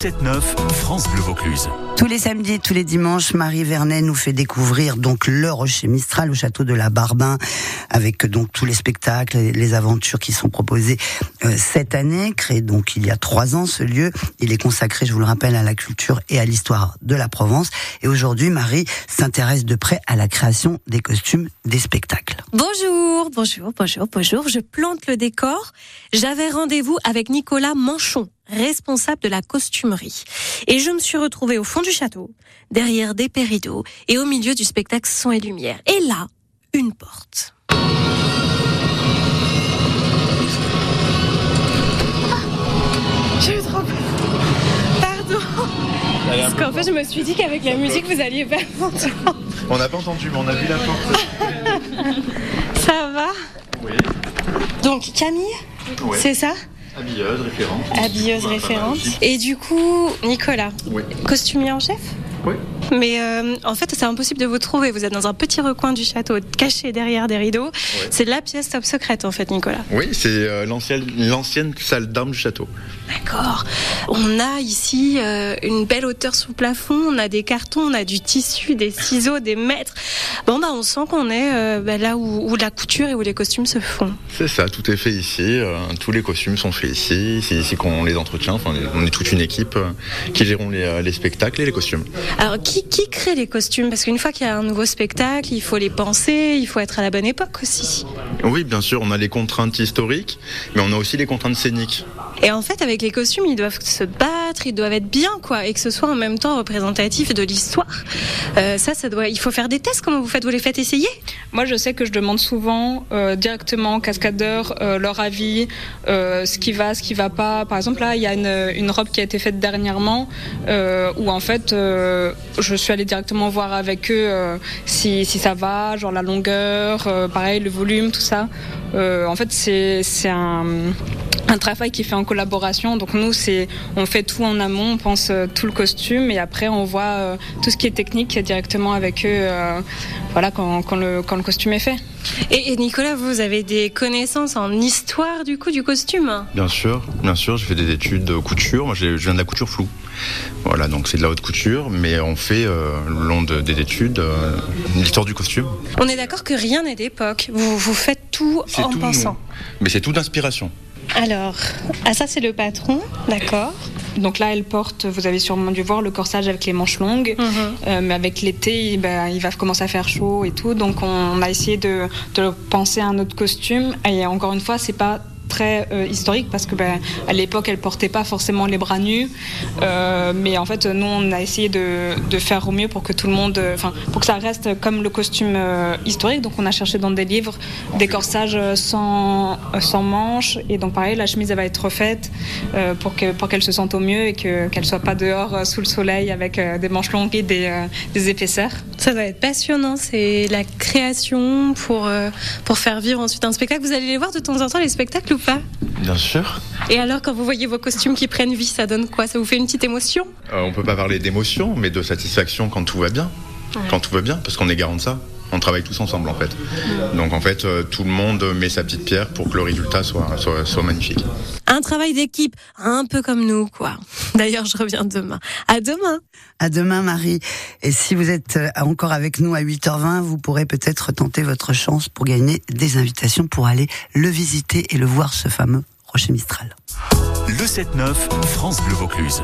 7-9, France Bleu Vaucluse. Tous les samedis et tous les dimanches, Marie Vernet nous fait découvrir donc le Rocher Mistral au château de la Barbin, avec donc tous les spectacles, et les aventures qui sont proposées euh, cette année. Créé donc il y a trois ans, ce lieu, il est consacré, je vous le rappelle, à la culture et à l'histoire de la Provence. Et aujourd'hui, Marie s'intéresse de près à la création des costumes des spectacles. Bonjour, bonjour, bonjour, bonjour. Je plante le décor. J'avais rendez-vous avec Nicolas Manchon responsable de la costumerie. Et je me suis retrouvée au fond du château, derrière des péridots et au milieu du spectacle son et lumière. Et là, une porte. J'ai eu trop peur. Pardon. Parce qu'en fait, je me suis dit qu'avec la musique, vous alliez pas m'entendre. On n'a pas entendu, mais on a vu la porte. Ça va Oui. Donc, Camille, Ouais. c'est ça Habilleuse, référente. Habilleuse référente. Et du coup, Nicolas, Oui. costumier en chef? Oui. Mais euh, en fait, c'est impossible de vous trouver. Vous êtes dans un petit recoin du château, caché derrière des rideaux. C'est la pièce top secrète, en fait, Nicolas. Oui, c'est euh, l'ancienne salle d'armes du château. D'accord. On a ici euh, une belle hauteur sous plafond. On a des cartons, on a du tissu, des ciseaux, des mètres. Bon, bah, on sent qu'on est euh, bah, là où, où la couture et où les costumes se font. C'est ça, tout est fait ici. euh, tous les costumes sont faits ici. C'est ici qu'on les entretient. Enfin, on est toute une équipe qui gérons les, les spectacles et les costumes. Alors, qui, qui crée les costumes? Parce qu'une fois qu'il y a un nouveau spectacle, il faut les penser, il faut être à la bonne époque aussi. Oui, bien sûr, on a les contraintes historiques, mais on a aussi les contraintes scéniques. Et en fait, avec les costumes, ils doivent se battre, ils doivent être bien, quoi, et que ce soit en même temps représentatif de l'histoire. Euh, ça, ça doit. Il faut faire des tests. Comment vous faites? Vous les faites essayer? Moi, je sais que je demande souvent euh, directement aux cascadeurs euh, leur avis, ce qui va, ce qui va pas. Par exemple, là, il y a une, robe qui a été faite dernièrement où en fait, je suis allée directement voir avec eux si, si ça va, genre la longueur, pareil, le volume, tout ça. En fait, c'est un un travail qui est fait en collaboration. Donc nous, c'est on fait tout en amont, on pense euh, tout le costume et après on voit euh, tout ce qui est technique directement avec eux. euh, voilà quand, quand le quand le costume est fait. et, et Nicolas, vous avez des connaissances en histoire du coup du costume? Bien sûr, bien sûr, j'ai fait des études de couture. Moi, j'ai- je viens de la couture floue. Voilà, donc c'est de la haute couture, mais on fait euh, le long de- des études euh, l'histoire du costume. On est d'accord que rien n'est d'époque. Vous, vous faites tout en tout pensant. nous. Mais c'est tout d'inspiration. Alors, ah ça c'est le patron, d'accord. Donc là, elle porte, vous avez sûrement dû voir le corsage avec les manches longues, Euh, mais avec l'été, ben, il va commencer à faire chaud et tout. Donc on a essayé de, de penser à un autre costume. Et encore une fois, c'est pas euh, historique parce que ben, à l'époque elle portait pas forcément les bras nus. Euh, mais en fait nous on a essayé de, de faire au mieux pour que tout le monde euh, enfin pour que ça reste comme le costume historique. Donc on a cherché dans des livres des corsages sans, sans manches. Et donc pareil la chemise elle va être refaite pour que pour qu'elle se sente au mieux et que qu'elle soit pas dehors sous le soleil avec des manches longues et des, des épaisseurs. Ça doit être passionnant, c'est la création pour, pour faire vivre ensuite un spectacle. Vous allez les voir de temps en temps les spectacles ou pas Bien sûr. Et alors quand vous voyez vos costumes qui prennent vie, ça donne quoi? Ça vous fait une petite émotion? Euh, on peut pas parler d'émotion, mais de satisfaction quand tout va bien. Quand tout va bien, parce qu'on est garant de ça. On travaille tous ensemble en fait. Donc en fait, euh, tout le monde met sa petite pierre pour que le résultat soit, soit, soit magnifique. Un travail d'équipe, un peu comme nous, quoi. D'ailleurs, je reviens demain. À demain À demain, Marie. Et si vous êtes euh, encore avec nous à 8h20, vous pourrez peut-être tenter votre chance pour gagner des invitations pour aller le visiter et le voir, ce fameux Rocher Mistral. Le 7-9, France Bleu Vaucluse.